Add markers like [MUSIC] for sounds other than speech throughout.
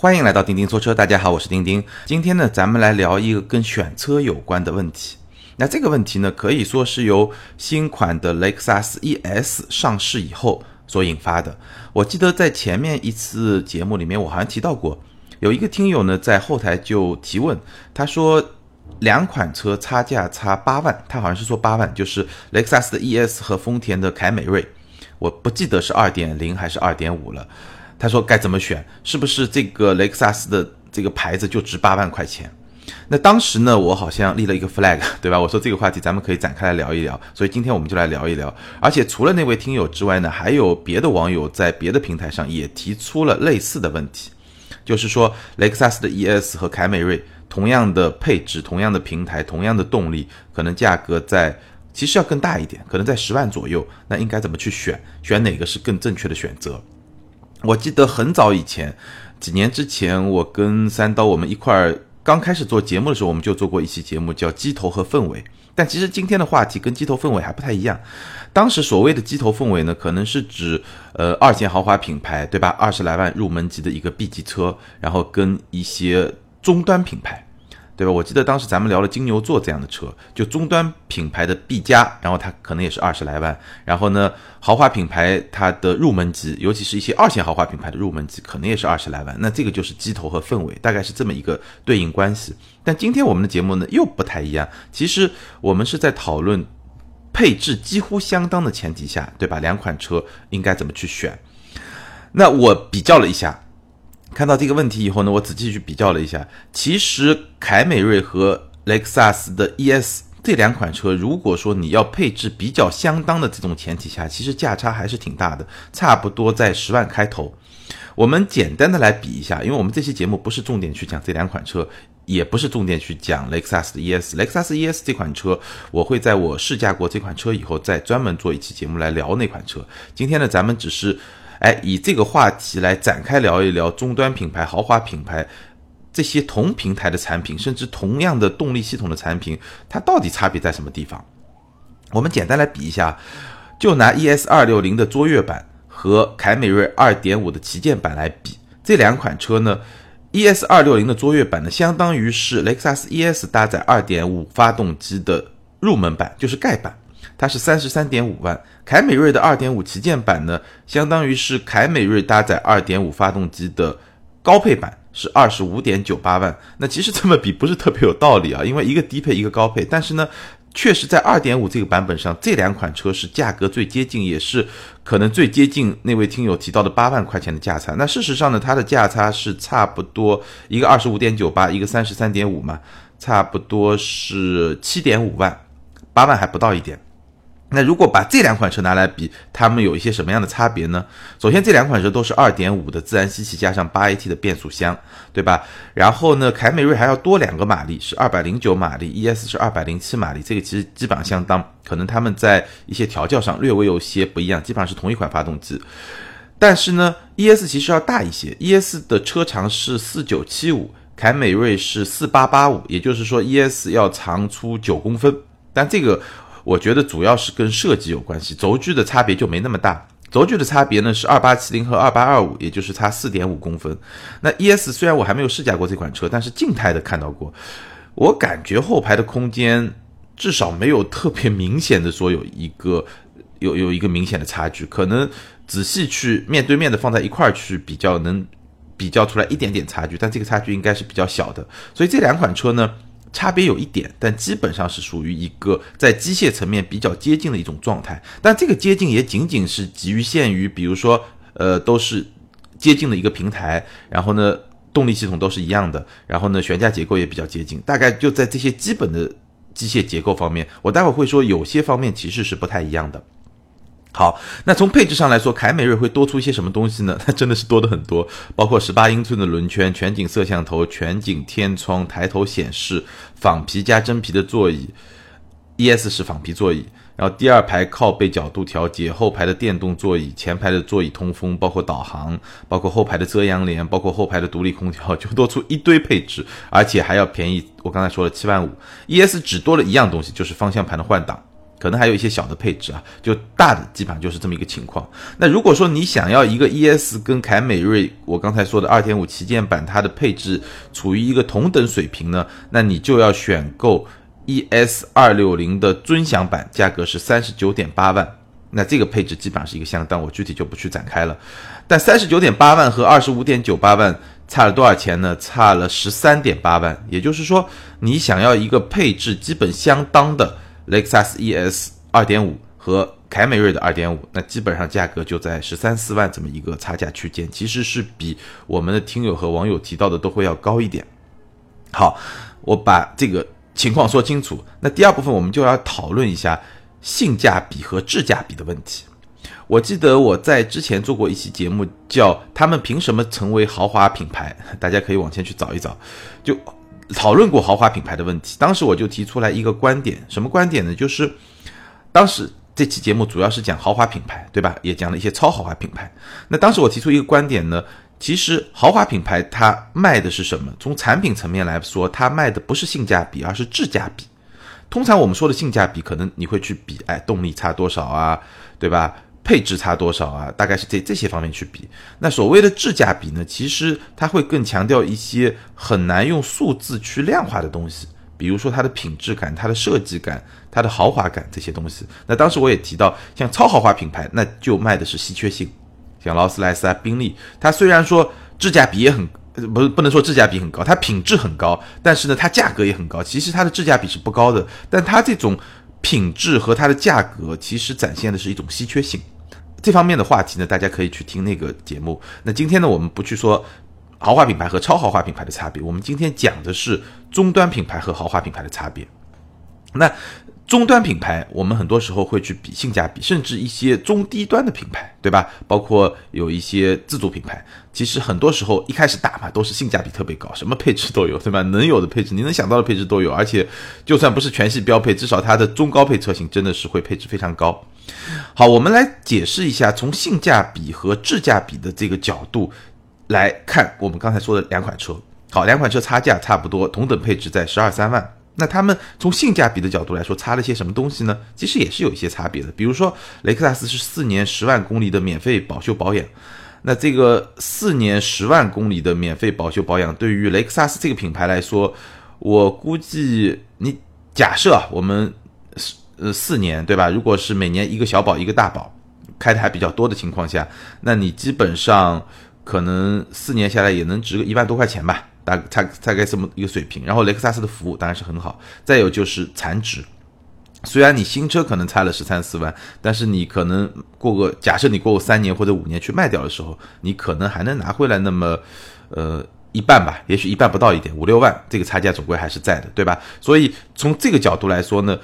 欢迎来到钉钉说车，大家好，我是钉钉。今天呢，咱们来聊一个跟选车有关的问题。那这个问题呢，可以说是由新款的雷克萨斯 ES 上市以后所引发的。我记得在前面一次节目里面，我好像提到过，有一个听友呢在后台就提问，他说两款车差价差八万，他好像是说八万，就是雷克萨斯的 ES 和丰田的凯美瑞，我不记得是二点零还是二点五了。他说该怎么选？是不是这个雷克萨斯的这个牌子就值八万块钱？那当时呢，我好像立了一个 flag，[LAUGHS] 对吧？我说这个话题咱们可以展开来聊一聊。所以今天我们就来聊一聊。而且除了那位听友之外呢，还有别的网友在别的平台上也提出了类似的问题，就是说雷克萨斯的 ES 和凯美瑞同样的配置、同样的平台、同样的动力，可能价格在其实要更大一点，可能在十万左右。那应该怎么去选？选哪个是更正确的选择？我记得很早以前，几年之前，我跟三刀我们一块儿刚开始做节目的时候，我们就做过一期节目，叫“鸡头和氛围”。但其实今天的话题跟“鸡头氛围”还不太一样。当时所谓的“鸡头氛围”呢，可能是指呃二线豪华品牌，对吧？二十来万入门级的一个 B 级车，然后跟一些中端品牌。对吧？我记得当时咱们聊了金牛座这样的车，就终端品牌的 B 加，然后它可能也是二十来万。然后呢，豪华品牌它的入门级，尤其是一些二线豪华品牌的入门级，可能也是二十来万。那这个就是机头和氛围，大概是这么一个对应关系。但今天我们的节目呢又不太一样，其实我们是在讨论配置几乎相当的前提下，对吧？两款车应该怎么去选？那我比较了一下。看到这个问题以后呢，我仔细去比较了一下，其实凯美瑞和雷克萨斯的 ES 这两款车，如果说你要配置比较相当的这种前提下，其实价差还是挺大的，差不多在十万开头。我们简单的来比一下，因为我们这期节目不是重点去讲这两款车，也不是重点去讲雷克萨斯的 ES。雷克萨斯 ES 这款车，我会在我试驾过这款车以后，再专门做一期节目来聊那款车。今天呢，咱们只是。哎，以这个话题来展开聊一聊终端品牌、豪华品牌这些同平台的产品，甚至同样的动力系统的产品，它到底差别在什么地方？我们简单来比一下，就拿 ES 二六零的卓越版和凯美瑞二点五的旗舰版来比，这两款车呢，ES 二六零的卓越版呢，相当于是雷克萨斯 ES 搭载二点五发动机的入门版，就是盖版。它是三十三点五万，凯美瑞的二点五旗舰版呢，相当于是凯美瑞搭载二点五发动机的高配版，是二十五点九八万。那其实这么比不是特别有道理啊，因为一个低配一个高配，但是呢，确实在二点五这个版本上，这两款车是价格最接近，也是可能最接近那位听友提到的八万块钱的价差。那事实上呢，它的价差是差不多一个二十五点九八，一个三十三点五嘛，差不多是七点五万，八万还不到一点。那如果把这两款车拿来比，它们有一些什么样的差别呢？首先，这两款车都是二点五的自然吸气加上八 AT 的变速箱，对吧？然后呢，凯美瑞还要多两个马力，是二百零九马力，ES 是二百零七马力，这个其实基本上相当，可能他们在一些调教上略微有些不一样，基本上是同一款发动机。但是呢，ES 其实要大一些，ES 的车长是四九七五，凯美瑞是四八八五，也就是说 ES 要长出九公分，但这个。我觉得主要是跟设计有关系，轴距的差别就没那么大。轴距的差别呢是二八七零和二八二五，也就是差四点五公分。那 ES 虽然我还没有试驾过这款车，但是静态的看到过，我感觉后排的空间至少没有特别明显的说有一个有有一个明显的差距。可能仔细去面对面的放在一块儿去比较，能比较出来一点点差距，但这个差距应该是比较小的。所以这两款车呢。差别有一点，但基本上是属于一个在机械层面比较接近的一种状态。但这个接近也仅仅是局限于，比如说，呃，都是接近的一个平台，然后呢，动力系统都是一样的，然后呢，悬架结构也比较接近，大概就在这些基本的机械结构方面，我待会会说有些方面其实是不太一样的。好，那从配置上来说，凯美瑞会多出一些什么东西呢？[LAUGHS] 它真的是多的很多，包括十八英寸的轮圈、全景摄像头、全景天窗、抬头显示、仿皮加真皮的座椅，ES 是仿皮座椅，然后第二排靠背角度调节，后排的电动座椅，前排的座椅通风，包括导航，包括后排的遮阳帘，包括后排的独立空调，就多出一堆配置，而且还要便宜。我刚才说了七万五，ES 只多了一样东西，就是方向盘的换挡。可能还有一些小的配置啊，就大的基本上就是这么一个情况。那如果说你想要一个 ES 跟凯美瑞，我刚才说的2.5旗舰版，它的配置处于一个同等水平呢，那你就要选购 ES 260的尊享版，价格是三十九点八万。那这个配置基本上是一个相当，我具体就不去展开了。但三十九点八万和二十五点九八万差了多少钱呢？差了十三点八万。也就是说，你想要一个配置基本相当的。雷克萨斯 ES 二点五和凯美瑞的二点五，那基本上价格就在十三四万这么一个差价区间，其实是比我们的听友和网友提到的都会要高一点。好，我把这个情况说清楚。那第二部分我们就要讨论一下性价比和质价比的问题。我记得我在之前做过一期节目，叫《他们凭什么成为豪华品牌》，大家可以往前去找一找，就。讨论过豪华品牌的问题，当时我就提出来一个观点，什么观点呢？就是当时这期节目主要是讲豪华品牌，对吧？也讲了一些超豪华品牌。那当时我提出一个观点呢，其实豪华品牌它卖的是什么？从产品层面来说，它卖的不是性价比，而是质价比。通常我们说的性价比，可能你会去比，哎，动力差多少啊，对吧？配置差多少啊？大概是这这些方面去比。那所谓的质价比呢？其实它会更强调一些很难用数字去量化的东西，比如说它的品质感、它的设计感、它的豪华感这些东西。那当时我也提到，像超豪华品牌，那就卖的是稀缺性，像劳斯莱斯啊、宾利，它虽然说质价比也很，不不能说质价比很高，它品质很高，但是呢，它价格也很高。其实它的质价比是不高的，但它这种。品质和它的价格其实展现的是一种稀缺性，这方面的话题呢，大家可以去听那个节目。那今天呢，我们不去说豪华品牌和超豪华品牌的差别，我们今天讲的是终端品牌和豪华品牌的差别。那。终端品牌，我们很多时候会去比性价比，甚至一些中低端的品牌，对吧？包括有一些自主品牌，其实很多时候一开始打嘛，都是性价比特别高，什么配置都有，对吧？[LAUGHS] 能有的配置，你能想到的配置都有，而且就算不是全系标配，至少它的中高配车型真的是会配置非常高。好，我们来解释一下，从性价比和质价比的这个角度来看，我们刚才说的两款车。好，两款车差价差不多，同等配置在十二三万。那他们从性价比的角度来说，差了些什么东西呢？其实也是有一些差别的。比如说，雷克萨斯是四年十万公里的免费保修保养。那这个四年十万公里的免费保修保养，对于雷克萨斯这个品牌来说，我估计你假设啊，我们呃四年对吧？如果是每年一个小保一个大保，开的还比较多的情况下，那你基本上可能四年下来也能值个一万多块钱吧。大大大概这么一个水平，然后雷克萨斯的服务当然是很好，再有就是残值，虽然你新车可能差了十三四万，但是你可能过个假设你过个三年或者五年去卖掉的时候，你可能还能拿回来那么呃一半吧，也许一半不到一点，五六万，这个差价总归还是在的，对吧？所以从这个角度来说呢，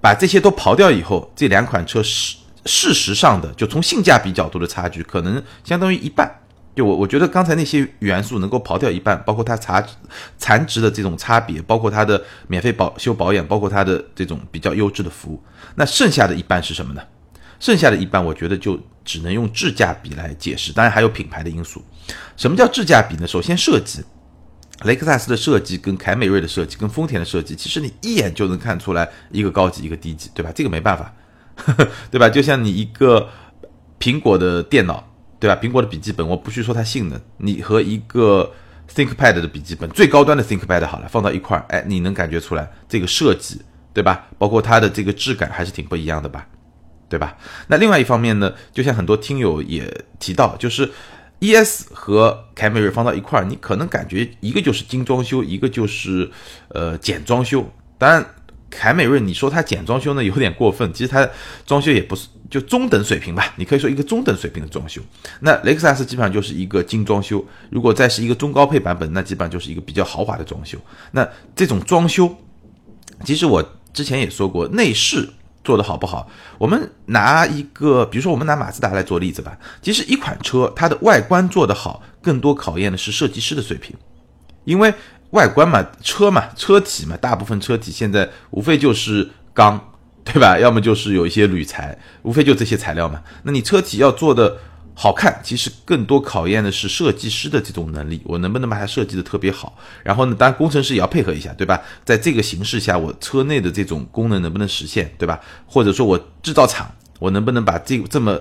把这些都刨掉以后，这两款车事事实上的就从性价比角度的差距，可能相当于一半。就我我觉得刚才那些元素能够刨掉一半，包括它残残值的这种差别，包括它的免费保修保养，包括它的这种比较优质的服务，那剩下的一半是什么呢？剩下的一半，我觉得就只能用质价比来解释，当然还有品牌的因素。什么叫质价比呢？首先设计，雷克萨斯的设计跟凯美瑞的设计跟丰田的设计，其实你一眼就能看出来一个高级一个低级，对吧？这个没办法，[LAUGHS] 对吧？就像你一个苹果的电脑。对吧？苹果的笔记本，我不去说它性能，你和一个 ThinkPad 的笔记本，最高端的 ThinkPad 好了，放到一块儿，哎，你能感觉出来这个设计，对吧？包括它的这个质感还是挺不一样的吧，对吧？那另外一方面呢，就像很多听友也提到，就是 ES 和凯美瑞放到一块儿，你可能感觉一个就是精装修，一个就是呃简装修。当然，凯美瑞你说它简装修呢，有点过分，其实它装修也不是。就中等水平吧，你可以说一个中等水平的装修。那雷克萨斯基本上就是一个精装修，如果再是一个中高配版本，那基本上就是一个比较豪华的装修。那这种装修，其实我之前也说过，内饰做的好不好？我们拿一个，比如说我们拿马自达来做例子吧。其实一款车它的外观做得好，更多考验的是设计师的水平，因为外观嘛，车嘛，车体嘛，大部分车体现在无非就是钢。对吧？要么就是有一些铝材，无非就这些材料嘛。那你车体要做的好看，其实更多考验的是设计师的这种能力，我能不能把它设计的特别好。然后呢，当然工程师也要配合一下，对吧？在这个形式下，我车内的这种功能能不能实现，对吧？或者说我制造厂，我能不能把这这么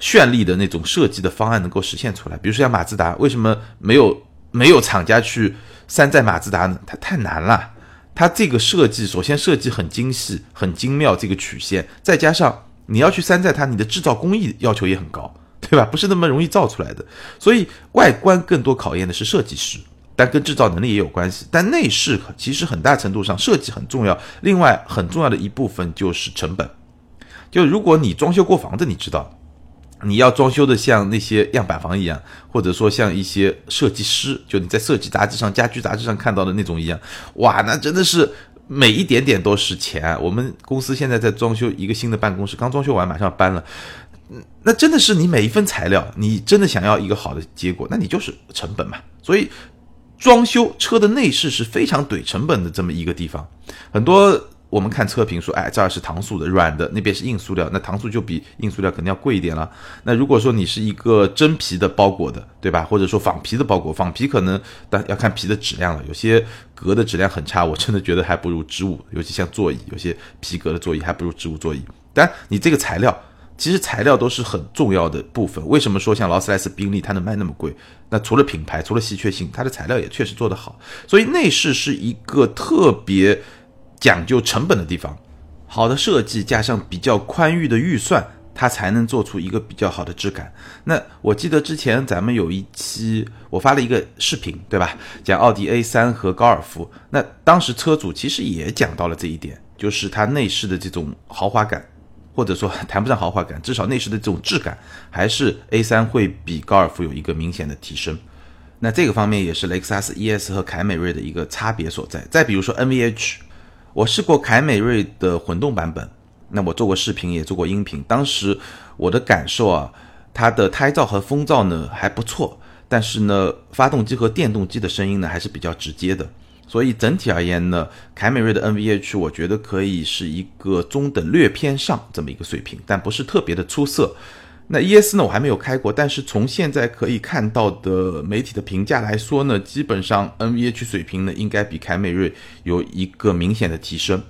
绚丽的那种设计的方案能够实现出来？比如说像马自达，为什么没有没有厂家去山寨马自达呢？它太难了，它这个设计首先设计很精细、很精妙，这个曲线，再加上你要去山寨它，你的制造工艺要求也很高。对吧？不是那么容易造出来的，所以外观更多考验的是设计师，但跟制造能力也有关系。但内饰其实很大程度上设计很重要，另外很重要的一部分就是成本。就如果你装修过房子，你知道你要装修的像那些样板房一样，或者说像一些设计师，就你在设计杂志上、家居杂志上看到的那种一样，哇，那真的是每一点点都是钱。我们公司现在在装修一个新的办公室，刚装修完，马上搬了。那真的是你每一份材料，你真的想要一个好的结果，那你就是成本嘛。所以，装修车的内饰是非常怼成本的这么一个地方。很多我们看测评说，哎，这儿是搪塑的软的，那边是硬塑料，那搪塑就比硬塑料肯定要贵一点了。那如果说你是一个真皮的包裹的，对吧？或者说仿皮的包裹，仿皮可能但要看皮的质量了，有些革的质量很差，我真的觉得还不如织物，尤其像座椅，有些皮革的座椅还不如织物座椅。但你这个材料。其实材料都是很重要的部分。为什么说像劳斯莱斯、宾利它能卖那么贵？那除了品牌，除了稀缺性，它的材料也确实做得好。所以内饰是一个特别讲究成本的地方。好的设计加上比较宽裕的预算，它才能做出一个比较好的质感。那我记得之前咱们有一期我发了一个视频，对吧？讲奥迪 A3 和高尔夫。那当时车主其实也讲到了这一点，就是它内饰的这种豪华感。或者说 [LAUGHS] 谈不上豪华感，至少内饰的这种质感，还是 A3 会比高尔夫有一个明显的提升。那这个方面也是雷克萨斯 ES 和凯美瑞的一个差别所在。再比如说 NVH，我试过凯美瑞的混动版本，那我做过视频也做过音频，当时我的感受啊，它的胎噪和风噪呢还不错，但是呢，发动机和电动机的声音呢还是比较直接的。所以整体而言呢，凯美瑞的 NVH 我觉得可以是一个中等略偏上这么一个水平，但不是特别的出色。那 ES 呢，我还没有开过，但是从现在可以看到的媒体的评价来说呢，基本上 NVH 水平呢应该比凯美瑞有一个明显的提升，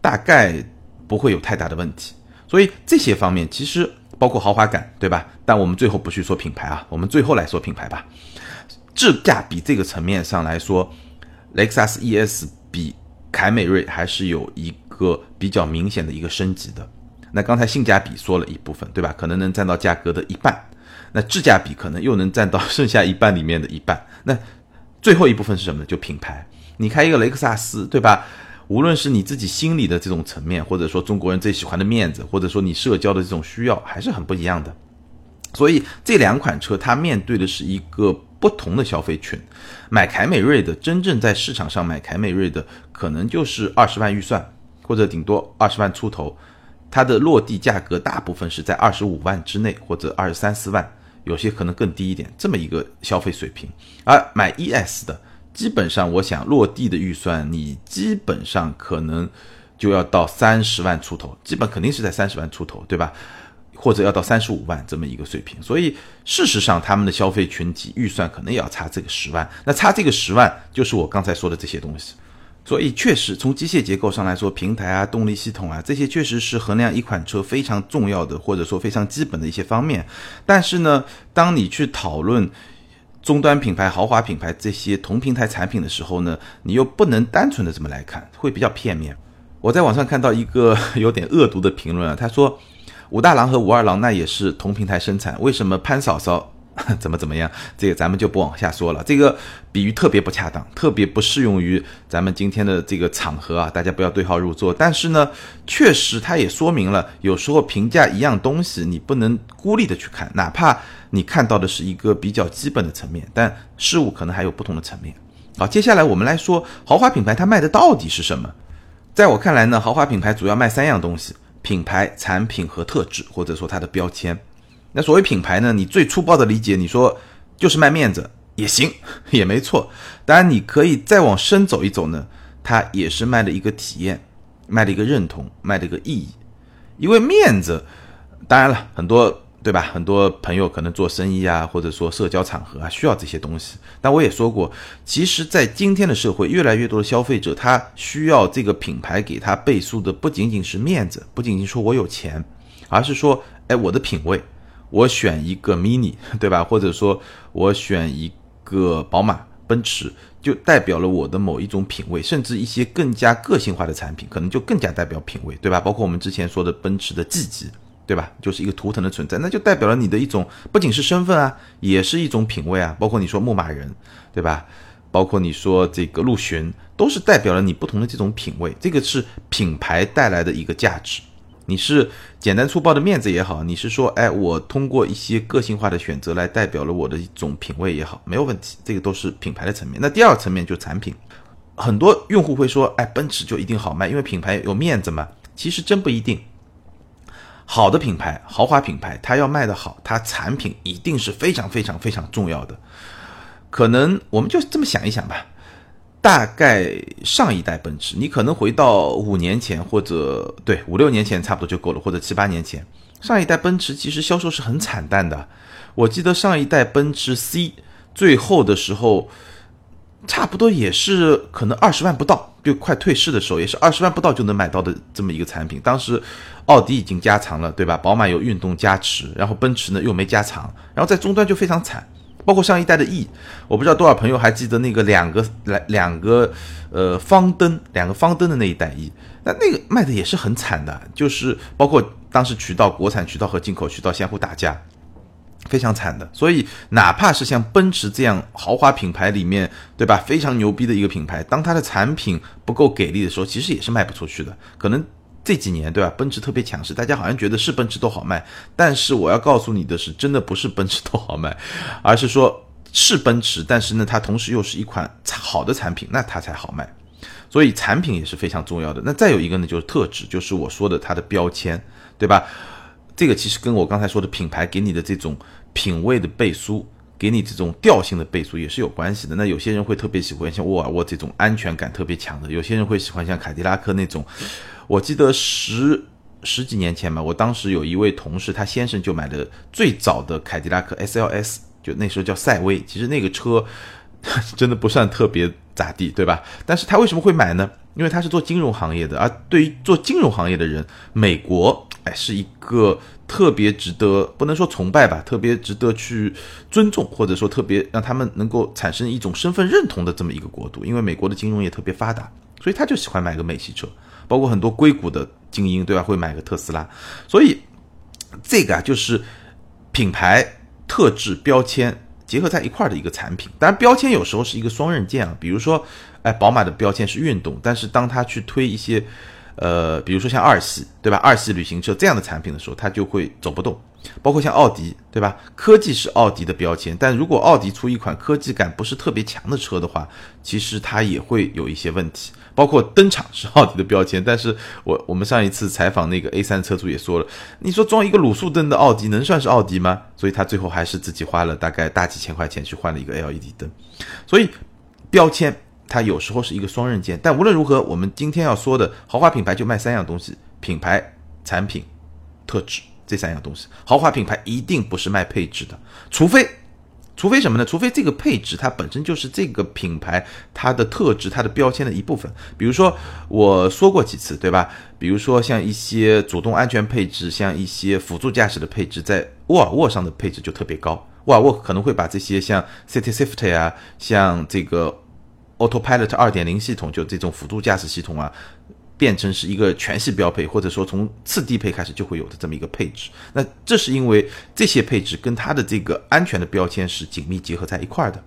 大概不会有太大的问题。所以这些方面其实包括豪华感，对吧？但我们最后不去说品牌啊，我们最后来说品牌吧。质价比这个层面上来说。雷克萨斯 ES 比凯美瑞还是有一个比较明显的一个升级的。那刚才性价比说了一部分，对吧？可能能占到价格的一半。那质价比可能又能占到 [LAUGHS] 剩下一半里面的一半。那最后一部分是什么呢？就品牌。你开一个雷克萨斯，对吧？无论是你自己心里的这种层面，或者说中国人最喜欢的面子，或者说你社交的这种需要，还是很不一样的。所以这两款车它面对的是一个。不同的消费群，买凯美瑞的真正在市场上买凯美瑞的，可能就是二十万预算，或者顶多二十万出头，它的落地价格大部分是在二十五万之内，或者二十三四万，有些可能更低一点，这么一个消费水平。而买 ES 的，基本上我想落地的预算，你基本上可能就要到三十万出头，基本肯定是在三十万出头，对吧？或者要到三十五万这么一个水平，所以事实上他们的消费群体预算可能也要差这个十万。那差这个十万，就是我刚才说的这些东西。所以确实从机械结构上来说，平台啊、动力系统啊这些确实是衡量一款车非常重要的，或者说非常基本的一些方面。但是呢，当你去讨论终端品牌、豪华品牌这些同平台产品的时候呢，你又不能单纯的这么来看，会比较片面。我在网上看到一个 [LAUGHS] 有点恶毒的评论啊，他说。武大郎和武二郎那也是同平台生产，为什么潘嫂嫂 [LAUGHS] 怎么怎么样？这个咱们就不往下说了。这个比喻特别不恰当，特别不适用于咱们今天的这个场合啊，大家不要对号入座。但是呢，确实它也说明了，有时候评价一样东西，你不能孤立的去看，哪怕你看到的是一个比较基本的层面，但事物可能还有不同的层面。好，接下来我们来说豪华品牌它卖的到底是什么？在我看来呢，豪华品牌主要卖三样东西。品牌、产品和特质，或者说它的标签。那所谓品牌呢？你最粗暴的理解，你说就是卖面子也行，[LAUGHS] 也没错。当然，你可以再往深走一走呢，它也是卖的一个体验，卖的一个认同，卖的一个意义。因为面子，当然了很多对吧？很多朋友可能做生意啊，或者说社交场合啊，需要这些东西。但我也说过，其实，在今天的社会，越来越多的消费者他需要这个品牌给他背书的，不仅仅是面子，不仅仅说我有钱，而是说，哎，我的品味，我选一个 mini，[LAUGHS] 对吧？或者说我选一个宝马、奔驰，就代表了我的某一种品味，甚至一些更加个性化的产品，可能就更加代表品味，对吧？包括我们之前说的奔驰的 G 级。对吧？就是一个图腾的存在，那就代表了你的一种不仅是身份啊，也是一种品味啊。包括你说牧马人，对吧？包括你说这个陆巡，都是代表了你不同的这种品味。这个是品牌带来的一个价值。你是简单粗暴的面子也好，你是说，哎，我通过一些个性化的选择来代表了我的一种品味也好，没有问题。这个都是品牌的层面。那第二层面就产品，很多用户会说，哎，奔驰就一定好卖，因为品牌有面子嘛？其实真不一定。好的品牌，豪华品牌，它要卖得好，它产品一定是非常非常非常重要的。可能我们就这么想一想吧，大概上一代奔驰，你可能回到五年前或者对五六年前差不多就够了，或者七八年前，上一代奔驰其实销售是很惨淡的。我记得上一代奔驰 C 最后的时候。差不多也是可能二十万不到，就快退市的时候，也是二十万不到就能买到的这么一个产品。当时奥迪已经加长了，对吧？宝马有运动加持，然后奔驰呢又没加长，然后在终端就非常惨。包括上一代的 E，我不知道多少朋友还记得那个两个来两个呃方灯，两个方灯的那一代 E，那那个卖的也是很惨的，就是包括当时渠道国产渠道和进口渠道相互打架。非常惨的，所以哪怕是像奔驰这样豪华品牌里面，对吧？非常牛逼的一个品牌，当它的产品不够给力的时候，其实也是卖不出去的。可能这几年，对吧？奔驰特别强势，大家好像觉得是奔驰都好卖，但是我要告诉你的是，真的不是奔驰都好卖，[LAUGHS] 而是说是奔驰，但是呢，它同时又是一款好的产品，那它才好卖。所以产品也是非常重要的。那再有一个呢，就是特质，就是我说的它的标签，对吧？这个其实跟我刚才说的品牌给你的这种品味的背书，给你这种调性的背书也是有关系的。那有些人会特别喜欢像沃尔沃这种安全感特别强的，有些人会喜欢像凯迪拉克那种。我记得十十几年前吧，我当时有一位同事，他先生就买的最早的凯迪拉克 SLS，就那时候叫赛威。其实那个车真的不算特别咋地，对吧？但是他为什么会买呢？因为他是做金融行业的，而对于做金融行业的人，美国。哎，是一个特别值得不能说崇拜吧，特别值得去尊重，或者说特别让他们能够产生一种身份认同的这么一个国度。因为美国的金融业特别发达，所以他就喜欢买个美系车，包括很多硅谷的精英，对吧？会买个特斯拉。所以这个啊，就是品牌特质标签结合在一块儿的一个产品。当然，标签有时候是一个双刃剑啊。比如说，哎，宝马的标签是运动，但是当它去推一些。呃，比如说像二系，对吧？二系旅行车这样的产品的时候，它就会走不动。包括像奥迪，对吧？科技是奥迪的标签，但如果奥迪出一款科技感不是特别强的车的话，其实它也会有一些问题。包括灯厂是奥迪的标签，但是我我们上一次采访那个 A 三车主也说了，你说装一个卤素灯的奥迪能算是奥迪吗？所以他最后还是自己花了大概大几千块钱去换了一个 LED 灯。所以标签。它有时候是一个双刃剑，但无论如何，我们今天要说的豪华品牌就卖三样东西：品牌、产品、特质这三样东西。豪华品牌一定不是卖配置的，除非，除非什么呢？除非这个配置它本身就是这个品牌它的特质、它的标签的一部分。比如说我说过几次，对吧？比如说像一些主动安全配置，像一些辅助驾驶的配置，在沃尔沃上的配置就特别高。沃尔沃可能会把这些像 City Safety 啊，像这个。Autopilot 二点零系统就这种辅助驾驶系统啊，变成是一个全系标配，或者说从次低配开始就会有的这么一个配置。那这是因为这些配置跟它的这个安全的标签是紧密结合在一块儿的。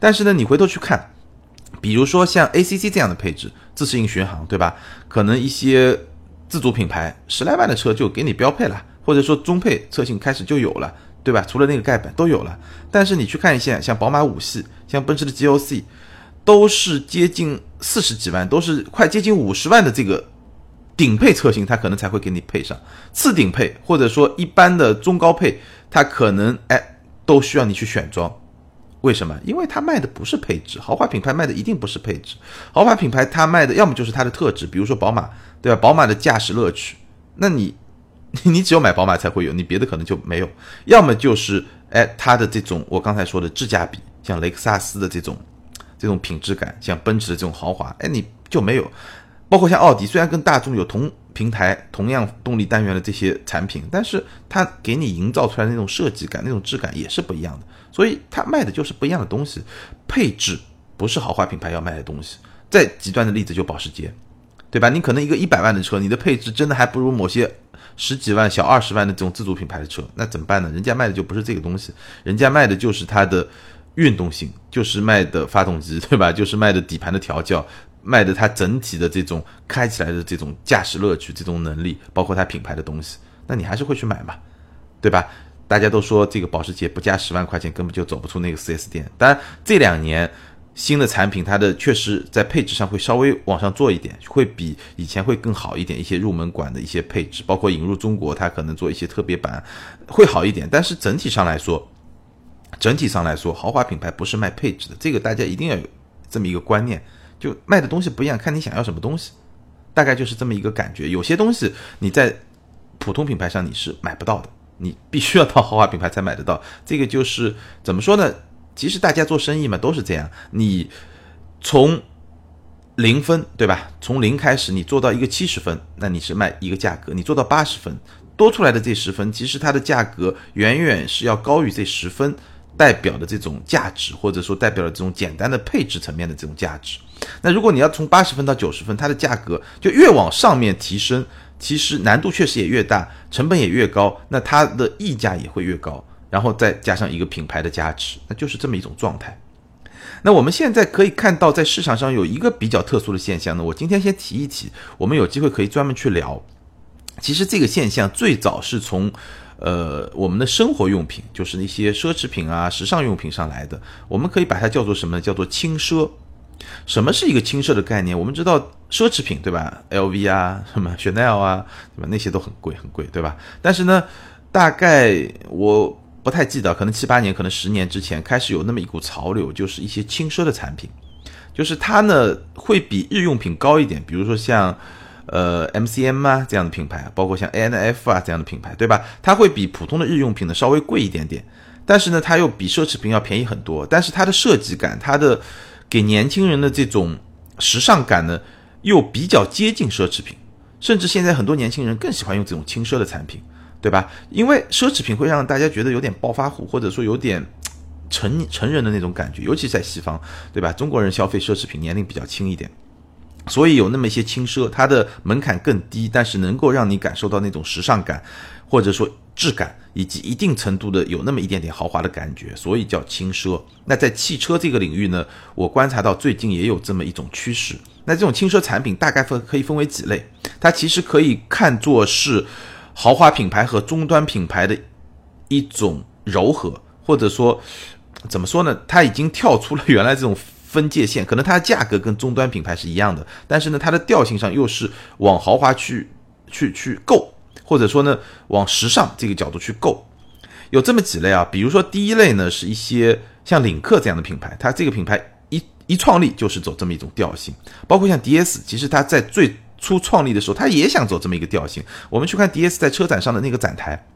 但是呢，你回头去看，比如说像 ACC 这样的配置，自适应巡航，对吧？可能一些自主品牌十来万的车就给你标配了，或者说中配车型开始就有了，对吧？除了那个盖板都有了。但是你去看一下，像宝马五系，像奔驰的 GLC。都是接近四十几万，都是快接近五十万的这个顶配车型，它可能才会给你配上次顶配，或者说一般的中高配，它可能哎都需要你去选装。为什么？因为它卖的不是配置，豪华品牌卖的一定不是配置，豪华品牌它卖的要么就是它的特质，比如说宝马，对吧？宝马的驾驶乐趣，那你 [LAUGHS] 你只有买宝马才会有，你别的可能就没有。要么就是哎，它的这种我刚才说的质价比，像雷克萨斯的这种这种品质感，像奔驰的这种豪华，哎，你就没有。包括像奥迪，虽然跟大众有同平台、同样动力单元的这些产品，但是它给你营造出来的那种设计感、那种质感也是不一样的。所以它卖的就是不一样的东西，配置不是豪华品牌要卖的东西。再极端的例子就保时捷，对吧？你可能一个一百万的车，你的配置真的还不如某些十几万、小二十万的这种自主品牌的车，那怎么办呢？人家卖的就不是这个东西，人家卖的就是它的运动性，就是卖的发动机，[LAUGHS] 对吧？就是卖的底盘的调教，卖的它整体的这种开起来的这种驾驶乐趣、这种能力，包括它品牌的东西，那你还是会去买嘛，对吧？大家都说这个保时捷不加十万块钱根本就走不出那个 4S 店。当然这两年新的产品它的确实在配置上会稍微往上做一点，会比以前会更好一点。一些入门款的一些配置，包括引入中国，它可能做一些特别版会好一点。但是整体上来说，整体上来说，豪华品牌不是卖配置的，这个大家一定要有这么一个观念。就卖的东西不一样，看你想要什么东西，大概就是这么一个感觉。有些东西你在普通品牌上你是买不到的。你必须要到豪华品牌才买得到，这个就是怎么说呢？其实大家做生意嘛都是这样，你从零分对吧？从零开始，你做到一个七十分，那你是卖一个价格；你做到八十分，多出来的这十分，其实它的价格远远是要高于这十分代表的这种价值，或者说代表了这种简单的配置层面的这种价值。那如果你要从八十分到九十分，它的价格就越往上面提升。其实难度确实也越大，成本也越高，那它的溢价也会越高，然后再加上一个品牌的加持，那就是这么一种状态。那我们现在可以看到，在市场上有一个比较特殊的现象呢，我今天先提一提，我们有机会可以专门去聊。其实这个现象最早是从，呃，我们的生活用品，就是那些奢侈品啊、时尚用品上来的，我们可以把它叫做什么呢？叫做轻奢。什么是一个轻奢的概念？我们知道奢侈品对吧？LV 啊，什么 Chanel 啊，对吧？那些都很贵很贵，对吧？但是呢，大概我不太记得，可能七八年，可能十年之前开始有那么一股潮流，就是一些轻奢的产品，就是它呢会比日用品高一点，比如说像呃 MCM 啊这样的品牌，包括像 ANF 啊这样的品牌，对吧？它会比普通的日用品呢稍微贵一点点，但是呢它又比奢侈品要便宜很多，但是它的设计感，它的给年轻人的这种时尚感呢，又比较接近奢侈品，甚至现在很多年轻人更喜欢用这种轻奢的产品，对吧？因为奢侈品会让大家觉得有点暴发户，或者说有点成成人的那种感觉，尤其在西方，对吧？中国人消费奢侈品年龄比较轻一点，所以有那么一些轻奢，它的门槛更低，但是能够让你感受到那种时尚感，或者说。质感以及一定程度的有那么一点点豪华的感觉，所以叫轻奢。那在汽车这个领域呢，我观察到最近也有这么一种趋势。那这种轻奢产品大概分可以分为几类，它其实可以看作是豪华品牌和终端品牌的一种柔和，或者说怎么说呢？它已经跳出了原来这种分界线，可能它的价格跟终端品牌是一样的，但是呢，它的调性上又是往豪华去去去够。或者说呢，往时尚这个角度去购，有这么几类啊，比如说第一类呢，是一些像领克这样的品牌，它这个品牌一一创立就是走这么一种调性，包括像 DS，其实它在最初创立的时候，它也想走这么一个调性。我们去看 DS 在车展上的那个展台，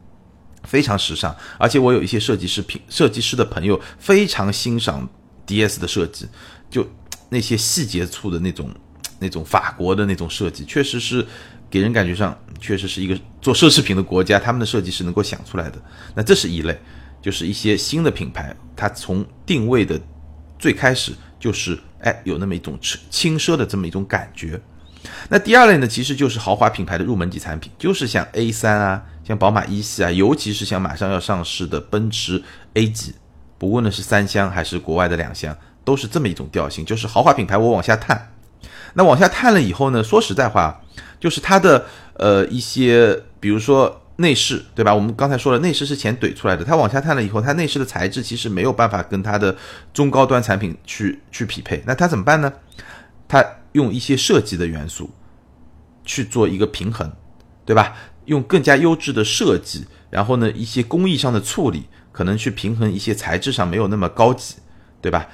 非常时尚，而且我有一些设计师品设计师的朋友非常欣赏 DS 的设计，就那些细节处的那种那种法国的那种设计，确实是。给人感觉上确实是一个做奢侈品的国家，他们的设计是能够想出来的。那这是一类，就是一些新的品牌，它从定位的最开始就是哎有那么一种轻奢的这么一种感觉。那第二类呢，其实就是豪华品牌的入门级产品，就是像 A 三啊，像宝马一系啊，尤其是像马上要上市的奔驰 A 级，不问的是三厢还是国外的两厢，都是这么一种调性，就是豪华品牌我往下探。那往下探了以后呢，说实在话。就是它的呃一些，比如说内饰，对吧？我们刚才说了，内饰是钱怼出来的。它往下探了以后，它内饰的材质其实没有办法跟它的中高端产品去去匹配。那它怎么办呢？它用一些设计的元素去做一个平衡，对吧？用更加优质的设计，然后呢一些工艺上的处理，可能去平衡一些材质上没有那么高级，对吧？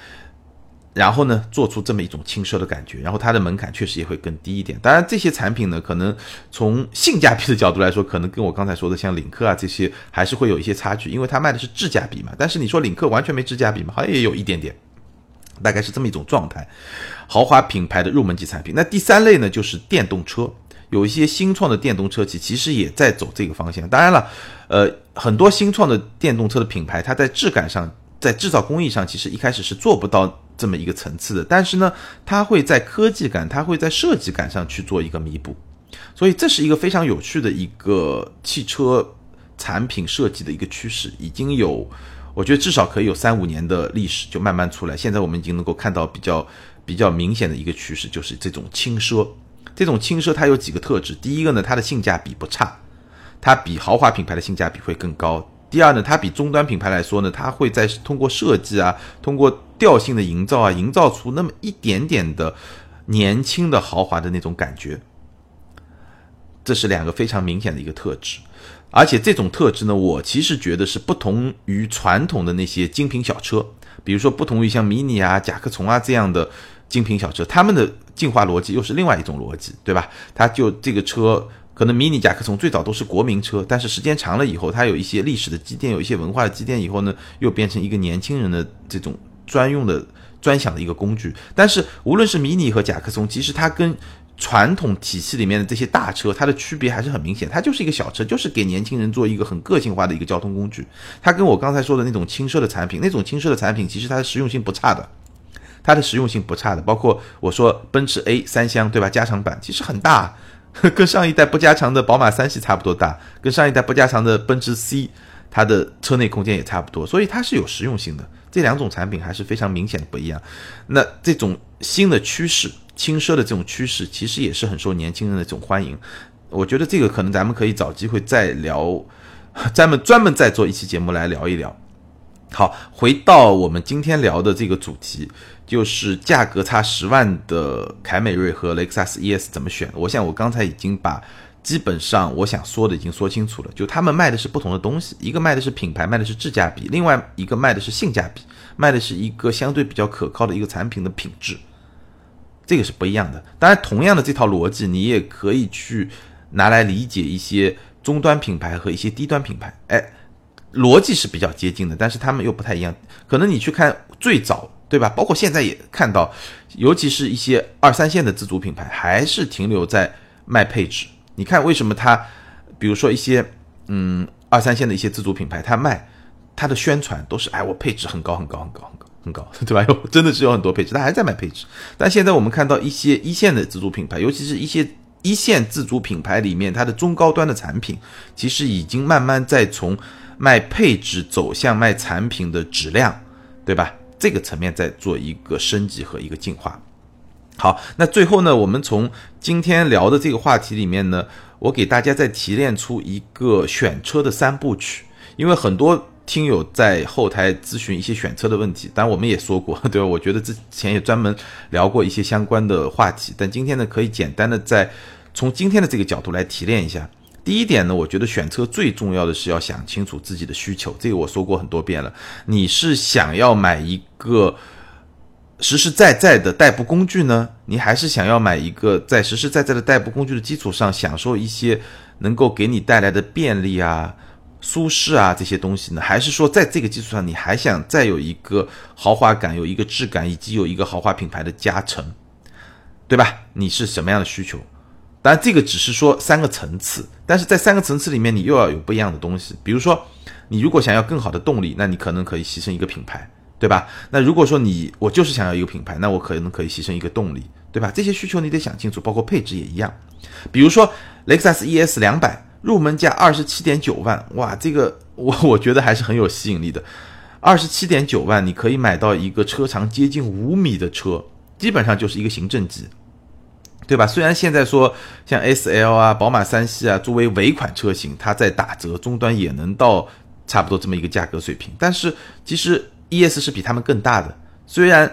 然后呢，做出这么一种轻奢的感觉，然后它的门槛确实也会更低一点。当然，这些产品呢，可能从性价比的角度来说，可能跟我刚才说的像领克啊这些还是会有一些差距，因为它卖的是质价比嘛。但是你说领克完全没质价比吗？好像也有一点点，大概是这么一种状态。豪华品牌的入门级产品。那第三类呢，就是电动车，有一些新创的电动车企其实也在走这个方向。当然了，呃，很多新创的电动车的品牌，它在质感上。在制造工艺上，其实一开始是做不到这么一个层次的，但是呢，它会在科技感，它会在设计感上去做一个弥补，所以这是一个非常有趣的一个汽车产品设计的一个趋势，已经有，我觉得至少可以有三五年的历史，就慢慢出来。现在我们已经能够看到比较比较明显的一个趋势，就是这种轻奢，这种轻奢它有几个特质，第一个呢，它的性价比不差，它比豪华品牌的性价比会更高。第二呢，它比终端品牌来说呢，它会在通过设计啊，通过调性的营造啊，营造出那么一点点的年轻的豪华的那种感觉。这是两个非常明显的一个特质，而且这种特质呢，我其实觉得是不同于传统的那些精品小车，比如说不同于像迷你啊、甲壳虫啊这样的精品小车，他们的进化逻辑又是另外一种逻辑，对吧？它就这个车。可能迷你甲壳虫最早都是国民车，但是时间长了以后，它有一些历史的积淀，有一些文化的积淀以后呢，又变成一个年轻人的这种专用的、专享的一个工具。但是无论是迷你和甲壳虫，其实它跟传统体系里面的这些大车，它的区别还是很明显。它就是一个小车，就是给年轻人做一个很个性化的一个交通工具。它跟我刚才说的那种轻奢的产品，那种轻奢的产品，其实它的实用性不差的，它的实用性不差的。包括我说奔驰 A 三厢，对吧？加长版其实很大。[LAUGHS] 跟上一代不加长的宝马三系差不多大，跟上一代不加长的奔驰 C，它的车内空间也差不多，所以它是有实用性的。这两种产品还是非常明显的不一样。那这种新的趋势，轻奢的这种趋势，其实也是很受年轻人的这种欢迎。我觉得这个可能咱们可以找机会再聊，咱们专门再做一期节目来聊一聊。好，回到我们今天聊的这个主题。就是价格差十万的凯美瑞和雷克萨斯 ES 怎么选？我想我刚才已经把基本上我想说的已经说清楚了。就他们卖的是不同的东西，一个卖的是品牌，卖的是质价比；另外一个卖的是性价比，卖的是一个相对比较可靠的一个产品的品质，这个是不一样的。当然，同样的这套逻辑你也可以去拿来理解一些终端品牌和一些低端品牌，哎，逻辑是比较接近的，但是他们又不太一样。可能你去看最早。对吧？包括现在也看到，尤其是一些二三线的自主品牌，还是停留在卖配置。你看为什么它，比如说一些嗯二三线的一些自主品牌，它卖它的宣传都是哎我配置很高很高很高很高很高，对吧？真的是有很多配置，它还在卖配置。但现在我们看到一些一线的自主品牌，尤其是一些一线自主品牌里面，它的中高端的产品，其实已经慢慢在从卖配置走向卖产品的质量，对吧？这个层面在做一个升级和一个进化。好，那最后呢，我们从今天聊的这个话题里面呢，我给大家再提炼出一个选车的三部曲。因为很多听友在后台咨询一些选车的问题，当然我们也说过，[LAUGHS] 对吧？我觉得之前也专门聊过一些相关的话题，但今天呢，可以简单的在从今天的这个角度来提炼一下。第一点呢，我觉得选车最重要的是要想清楚自己的需求，这个我说过很多遍了。你是想要买一个实实在在的代步工具呢，你还是想要买一个在实实在在的代步工具的基础上，享受一些能够给你带来的便利啊、舒适啊这些东西呢？还是说在这个基础上，你还想再有一个豪华感、有一个质感，以及有一个豪华品牌的加成，对吧？你是什么样的需求？当然，这个只是说三个层次，但是在三个层次里面，你又要有不一样的东西。比如说，你如果想要更好的动力，那你可能可以牺牲一个品牌，对吧？那如果说你我就是想要一个品牌，那我可能可以牺牲一个动力，对吧？这些需求你得想清楚，包括配置也一样。比如说，雷克萨斯 ES 两百入门价二十七点九万，哇，这个我我觉得还是很有吸引力的。二十七点九万，你可以买到一个车长接近五米的车，基本上就是一个行政级。对吧？虽然现在说像 S L 啊、宝马三系啊，作为尾款车型，它在打折，终端也能到差不多这么一个价格水平。但是其实 E S 是比它们更大的。虽然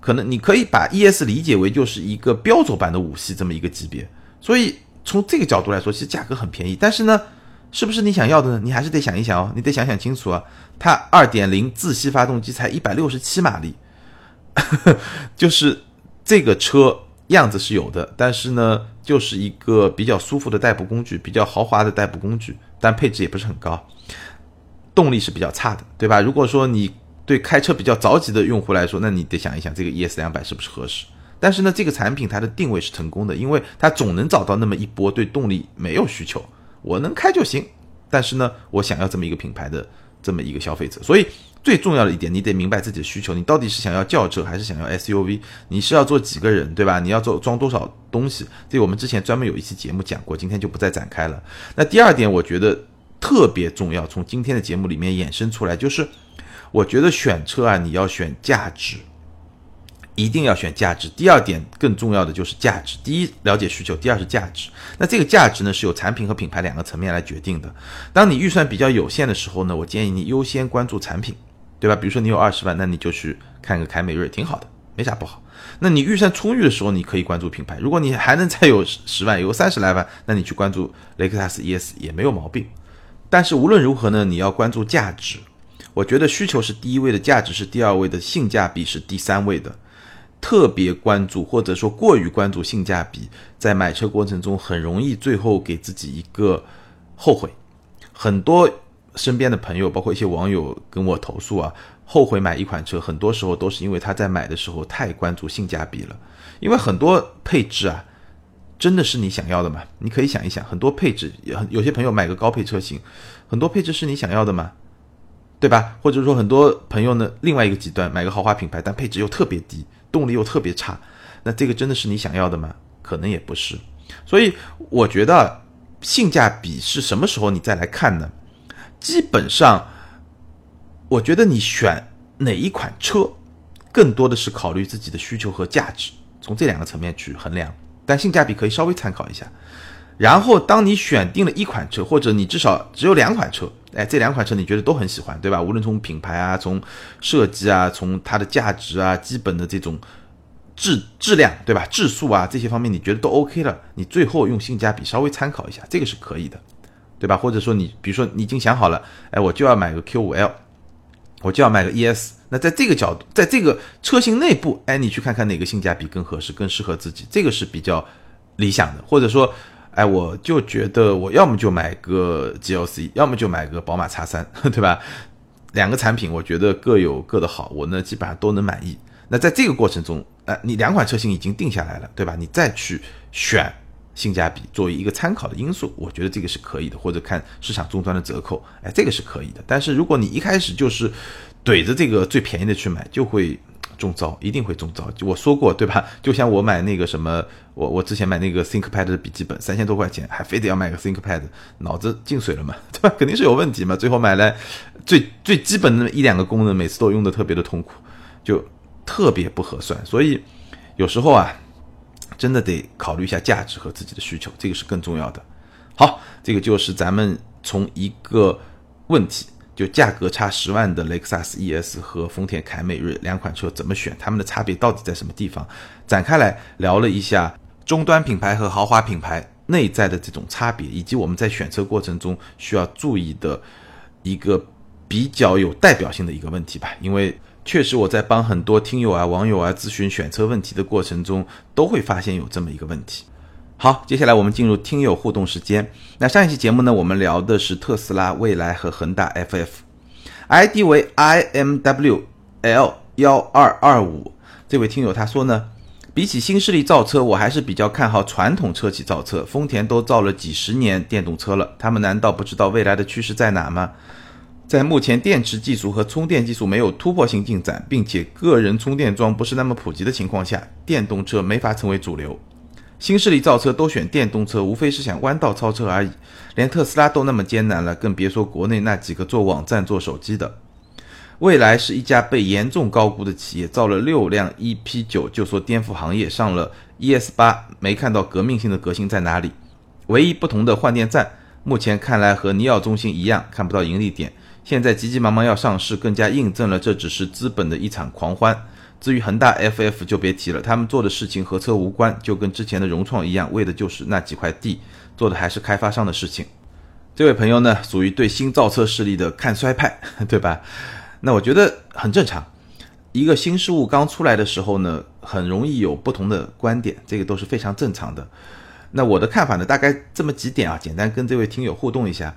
可能你可以把 E S 理解为就是一个标准版的五系这么一个级别。所以从这个角度来说，其实价格很便宜。但是呢，是不是你想要的呢？你还是得想一想哦，你得想想清楚啊。它2.0自吸发动机才167马力。[LAUGHS] 就是这个车样子是有的，但是呢，就是一个比较舒服的代步工具，比较豪华的代步工具，但配置也不是很高，动力是比较差的，对吧？如果说你对开车比较着急的用户来说，那你得想一想这个 ES 两百是不是合适。但是呢，这个产品它的定位是成功的，因为它总能找到那么一波对动力没有需求，我能开就行。但是呢，我想要这么一个品牌的这么一个消费者，所以最重要的一点，你得明白自己的需求，你到底是想要轿车还是想要 SUV？你是要坐几个人，对吧？你要做装多少东西？这我们之前专门有一期节目讲过，今天就不再展开了。那第二点，我觉得特别重要，从今天的节目里面衍生出来，就是我觉得选车啊，你要选价值。一定要选价值。第二点更重要的就是价值。第一，了解需求；第二是价值。那这个价值呢，是由产品和品牌两个层面来决定的。当你预算比较有限的时候呢，我建议你优先关注产品，对吧？比如说你有二十万，那你就去看个凯美瑞，挺好的，没啥不好。那你预算充裕的时候，你可以关注品牌。如果你还能再有十万，有三十来万，那你去关注雷克萨斯 ES 也没有毛病。但是无论如何呢，你要关注价值。我觉得需求是第一位的，价值是第二位的，性价比是第三位的。特别关注或者说过于关注性价比，在买车过程中很容易最后给自己一个后悔。很多身边的朋友，包括一些网友跟我投诉啊，后悔买一款车，很多时候都是因为他在买的时候太关注性价比了。因为很多配置啊，真的是你想要的吗？你可以想一想，很多配置，有些朋友买个高配车型，很多配置是你想要的吗？对吧？或者说很多朋友呢，另外一个极端，买个豪华品牌，但配置又特别低。动力又特别差，那这个真的是你想要的吗？可能也不是。所以我觉得性价比是什么时候你再来看呢？基本上，我觉得你选哪一款车，更多的是考虑自己的需求和价值，从这两个层面去衡量。但性价比可以稍微参考一下。然后，当你选定了一款车，或者你至少只有两款车，哎，这两款车你觉得都很喜欢，对吧？无论从品牌啊，从设计啊，从它的价值啊，基本的这种质质量，对吧？质素啊这些方面你觉得都 OK 了，你最后用性价比稍微参考一下，这个是可以的，对吧？或者说你比如说你已经想好了，哎，我就要买个 Q5L，我就要买个 ES，那在这个角度，在这个车型内部，哎，你去看看哪个性价比更合适，更适合自己，这个是比较理想的，或者说。哎，我就觉得我要么就买个 GLC，要么就买个宝马叉三，[LAUGHS] 对吧？两个产品我觉得各有各的好，我呢基本上都能满意。那在这个过程中，哎，你两款车型已经定下来了，对吧？你再去选性价比作为一个参考的因素，我觉得这个是可以的，或者看市场终端的折扣，哎，这个是可以的。但是如果你一开始就是怼着这个最便宜的去买，就会。中招一定会中招，就我说过对吧？就像我买那个什么，我我之前买那个 ThinkPad 的笔记本，三千多块钱，还非得要买个 ThinkPad，脑子进水了嘛，[LAUGHS] 对吧？肯定是有问题嘛。最后买来最最基本的一两个功能，每次都用的特别的痛苦，就特别不合算。所以有时候啊，真的得考虑一下价值和自己的需求，这个是更重要的。好，这个就是咱们从一个问题。就价格差十万的雷克萨斯 ES 和丰田凯美瑞两款车怎么选？它们的差别到底在什么地方？展开来聊了一下终端品牌和豪华品牌内在的这种差别，以及我们在选车过程中需要注意的一个比较有代表性的一个问题吧。因为确实我在帮很多听友啊、网友啊咨询选车问题的过程中，都会发现有这么一个问题。好，接下来我们进入听友互动时间。那上一期节目呢，我们聊的是特斯拉、蔚来和恒大 FF，ID 为 IMWL 幺二二五。这位听友他说呢，比起新势力造车，我还是比较看好传统车企造车。丰田都造了几十年电动车了，他们难道不知道未来的趋势在哪吗？在目前电池技术和充电技术没有突破性进展，并且个人充电桩不是那么普及的情况下，电动车没法成为主流。新势力造车都选电动车，无非是想弯道超车而已。连特斯拉都那么艰难了，更别说国内那几个做网站、做手机的。未来是一家被严重高估的企业，造了六辆 EP9 就说颠覆行业，上了 ES8 没看到革命性的革新在哪里？唯一不同的换电站，目前看来和尼奥中心一样，看不到盈利点。现在急急忙忙要上市，更加印证了这只是资本的一场狂欢。至于恒大 FF 就别提了，他们做的事情和车无关，就跟之前的融创一样，为的就是那几块地，做的还是开发商的事情。这位朋友呢，属于对新造车势力的看衰派，[LAUGHS] 对吧？那我觉得很正常，一个新事物刚出来的时候呢，很容易有不同的观点，这个都是非常正常的。那我的看法呢，大概这么几点啊，简单跟这位听友互动一下。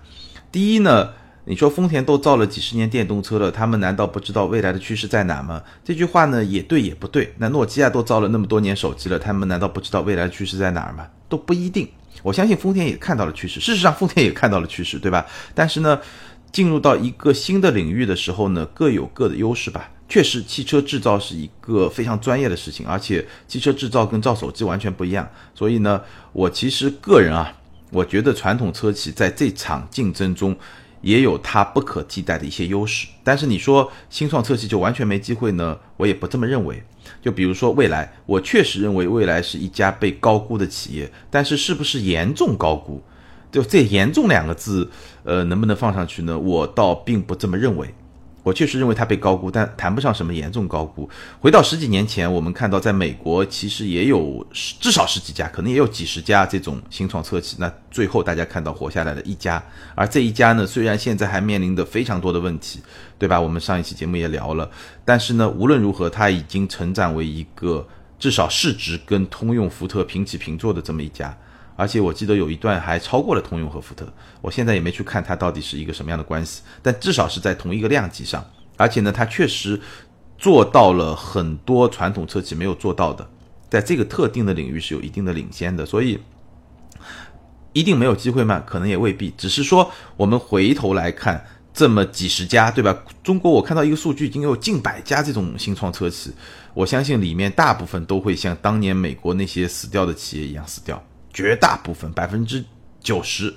第一呢，你说丰田都造了几十年电动车了，他们难道不知道未来的趋势在哪吗？这句话呢也对也不对。那诺基亚都造了那么多年手机了，他们难道不知道未来的趋势在哪儿吗？都不一定。我相信丰田也看到了趋势，事实上丰田也看到了趋势，对吧？但是呢，进入到一个新的领域的时候呢，各有各的优势吧。确实，汽车制造是一个非常专业的事情，而且汽车制造跟造手机完全不一样。所以呢，我其实个人啊，我觉得传统车企在这场竞争中也有它不可替代的一些优势。但是你说新创车企就完全没机会呢？我也不这么认为。就比如说未来，我确实认为未来是一家被高估的企业，但是是不是严重高估？就这“严重”两个字，呃，能不能放上去呢？我倒并不这么认为。我确实认为它被高估，但谈不上什么严重高估。回到十几年前，我们看到在美国其实也有至少十几家，可能也有几十家这种新创车企。那最后大家看到活下来的一家，而这一家呢，虽然现在还面临的非常多的问题，对吧？我们上一期节目也聊了，但是呢，无论如何，它已经成长为一个至少市值跟通用、福特平起平坐的这么一家。而且我记得有一段还超过了通用和福特，我现在也没去看它到底是一个什么样的关系，但至少是在同一个量级上。而且呢，它确实做到了很多传统车企没有做到的，在这个特定的领域是有一定的领先的。所以，一定没有机会吗？可能也未必。只是说，我们回头来看这么几十家，对吧？中国我看到一个数据，已经有近百家这种新创车企，我相信里面大部分都会像当年美国那些死掉的企业一样死掉。绝大部分百分之九十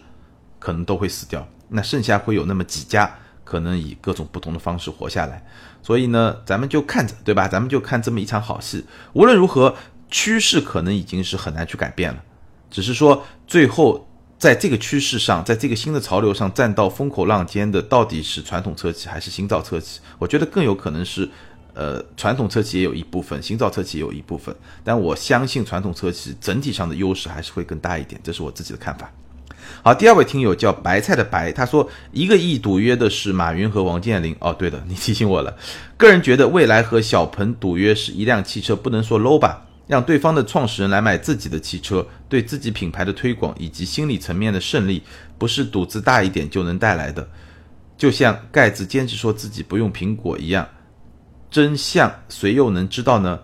可能都会死掉，那剩下会有那么几家可能以各种不同的方式活下来。所以呢，咱们就看着，对吧？咱们就看这么一场好戏。无论如何，趋势可能已经是很难去改变了，只是说最后在这个趋势上，在这个新的潮流上站到风口浪尖的，到底是传统车企还是新造车企？我觉得更有可能是。呃，传统车企也有一部分，新造车企也有一部分，但我相信传统车企整体上的优势还是会更大一点，这是我自己的看法。好，第二位听友叫白菜的白，他说一个亿赌约的是马云和王健林。哦，对的，你提醒我了。个人觉得未来和小鹏赌约是一辆汽车，不能说 low 吧，让对方的创始人来买自己的汽车，对自己品牌的推广以及心理层面的胜利，不是赌资大一点就能带来的。就像盖茨坚持说自己不用苹果一样。真相谁又能知道呢？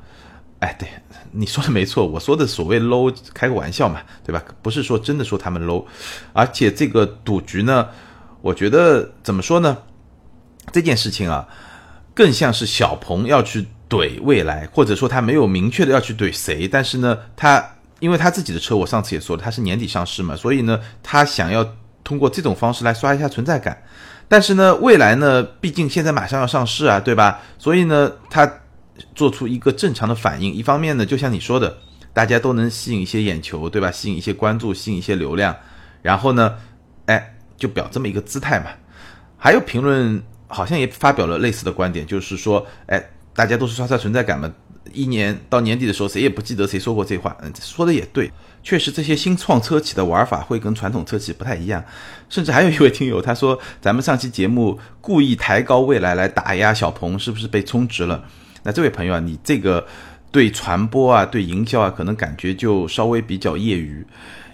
哎，对，你说的没错，我说的所谓 low，开个玩笑嘛，对吧？不是说真的说他们 low，而且这个赌局呢，我觉得怎么说呢？这件事情啊，更像是小鹏要去怼未来，或者说他没有明确的要去怼谁，但是呢，他因为他自己的车，我上次也说了，他是年底上市嘛，所以呢，他想要通过这种方式来刷一下存在感。但是呢，未来呢，毕竟现在马上要上市啊，对吧？所以呢，它做出一个正常的反应。一方面呢，就像你说的，大家都能吸引一些眼球，对吧？吸引一些关注，吸引一些流量。然后呢，哎，就表这么一个姿态嘛。还有评论好像也发表了类似的观点，就是说，哎，大家都是刷刷存在感嘛。一年到年底的时候，谁也不记得谁说过这话。嗯，说的也对。确实，这些新创车企的玩法会跟传统车企不太一样，甚至还有一位听友他说，咱们上期节目故意抬高未来来打压小鹏，是不是被充值了？那这位朋友啊，你这个对传播啊、对营销啊，可能感觉就稍微比较业余，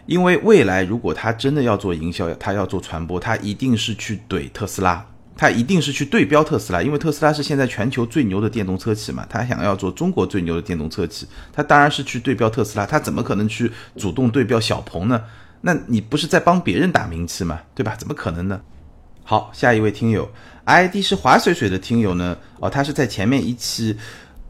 因为未来如果他真的要做营销，他要做传播，他一定是去怼特斯拉。他一定是去对标特斯拉，因为特斯拉是现在全球最牛的电动车企嘛。他想要做中国最牛的电动车企，他当然是去对标特斯拉。他怎么可能去主动对标小鹏呢？那你不是在帮别人打名气吗？对吧？怎么可能呢？好，下一位听友，ID 是华水水的听友呢？哦，他是在前面一期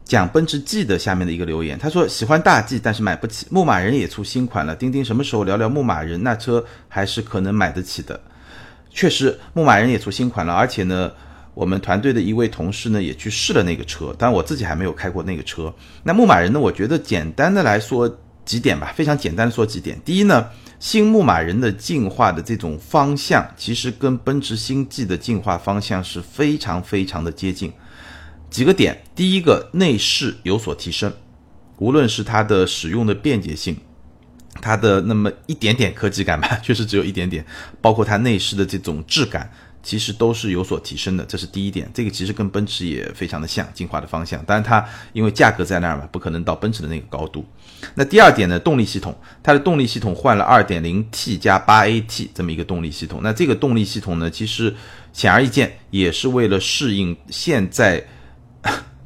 讲奔驰 G 的下面的一个留言，他说喜欢大 G，但是买不起。牧马人也出新款了，钉钉什么时候聊聊牧马人？那车还是可能买得起的。确实，牧马人也出新款了，而且呢，我们团队的一位同事呢也去试了那个车，但我自己还没有开过那个车。那牧马人呢，我觉得简单的来说几点吧，非常简单的说几点。第一呢，新牧马人的进化的这种方向，其实跟奔驰星际的进化方向是非常非常的接近。几个点，第一个，内饰有所提升，无论是它的使用的便捷性。它的那么一点点科技感吧，[LAUGHS] 确实只有一点点，包括它内饰的这种质感，其实都是有所提升的，这是第一点。这个其实跟奔驰也非常的像，进化的方向。当然它因为价格在那儿嘛，不可能到奔驰的那个高度。那第二点呢，动力系统，它的动力系统换了 2.0T 加 8AT 这么一个动力系统。那这个动力系统呢，其实显而易见也是为了适应现在，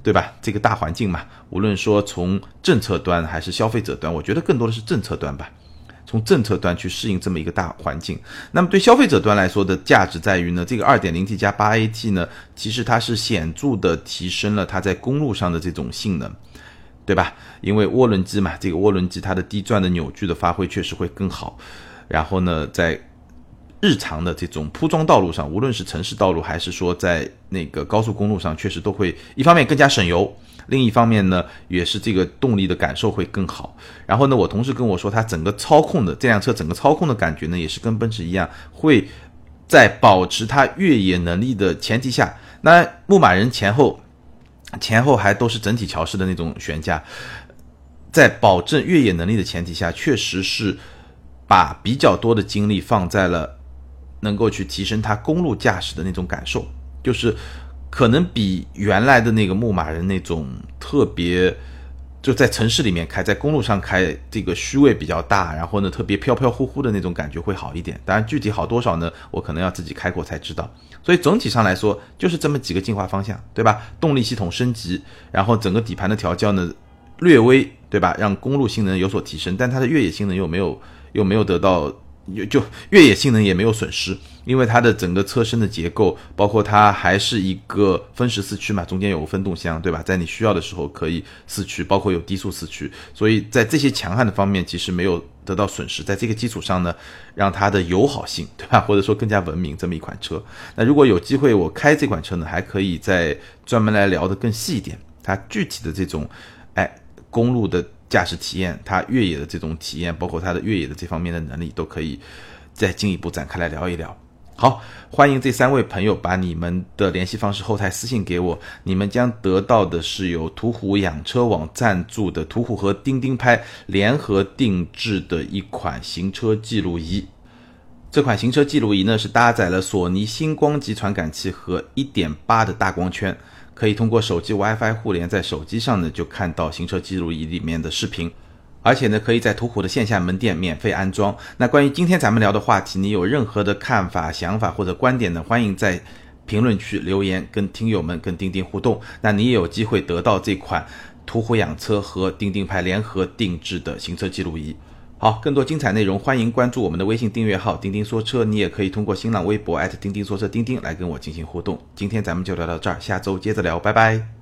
对吧？这个大环境嘛，无论说从政策端还是消费者端，我觉得更多的是政策端吧。从政策端去适应这么一个大环境，那么对消费者端来说的价值在于呢，这个二点零 T 加八 AT 呢，其实它是显著的提升了它在公路上的这种性能，对吧？因为涡轮机嘛，这个涡轮机它的低转的扭矩的发挥确实会更好，然后呢，在日常的这种铺装道路上，无论是城市道路还是说在那个高速公路上，确实都会一方面更加省油。另一方面呢，也是这个动力的感受会更好。然后呢，我同事跟我说，他整个操控的这辆车整个操控的感觉呢，也是跟奔驰一样，会在保持它越野能力的前提下，那牧马人前后前后还都是整体桥式的那种悬架，在保证越野能力的前提下，确实是把比较多的精力放在了能够去提升它公路驾驶的那种感受，就是。可能比原来的那个牧马人那种特别就在城市里面开，在公路上开，这个虚位比较大，然后呢特别飘飘忽忽的那种感觉会好一点。当然具体好多少呢，我可能要自己开过才知道。所以总体上来说，就是这么几个进化方向，对吧？动力系统升级，然后整个底盘的调教呢略微，对吧？让公路性能有所提升，但它的越野性能又没有又没有得到。就越野性能也没有损失，因为它的整个车身的结构，包括它还是一个分时四驱嘛，中间有个分动箱，对吧？在你需要的时候可以四驱，包括有低速四驱，所以在这些强悍的方面其实没有得到损失。在这个基础上呢，让它的友好性，对吧？或者说更加文明这么一款车。那如果有机会我开这款车呢，还可以再专门来聊得更细一点，它具体的这种，哎，公路的。驾驶体验，它越野的这种体验，包括它的越野的这方面的能力，都可以再进一步展开来聊一聊。好，欢迎这三位朋友把你们的联系方式后台私信给我，你们将得到的是由途虎养车网赞助的途虎和钉钉拍联合定制的一款行车记录仪。这款行车记录仪呢，是搭载了索尼星光级传感器和1.8的大光圈。可以通过手机 WiFi 互联，在手机上呢就看到行车记录仪里面的视频，而且呢可以在途虎的线下门店免费安装。那关于今天咱们聊的话题，你有任何的看法、想法或者观点呢？欢迎在评论区留言，跟听友们、跟钉钉互动。那你也有机会得到这款途虎养车和钉钉牌联合定制的行车记录仪。好，更多精彩内容，欢迎关注我们的微信订阅号“钉钉说车”。你也可以通过新浪微博钉钉说车钉钉来跟我进行互动。今天咱们就聊到这儿，下周接着聊，拜拜。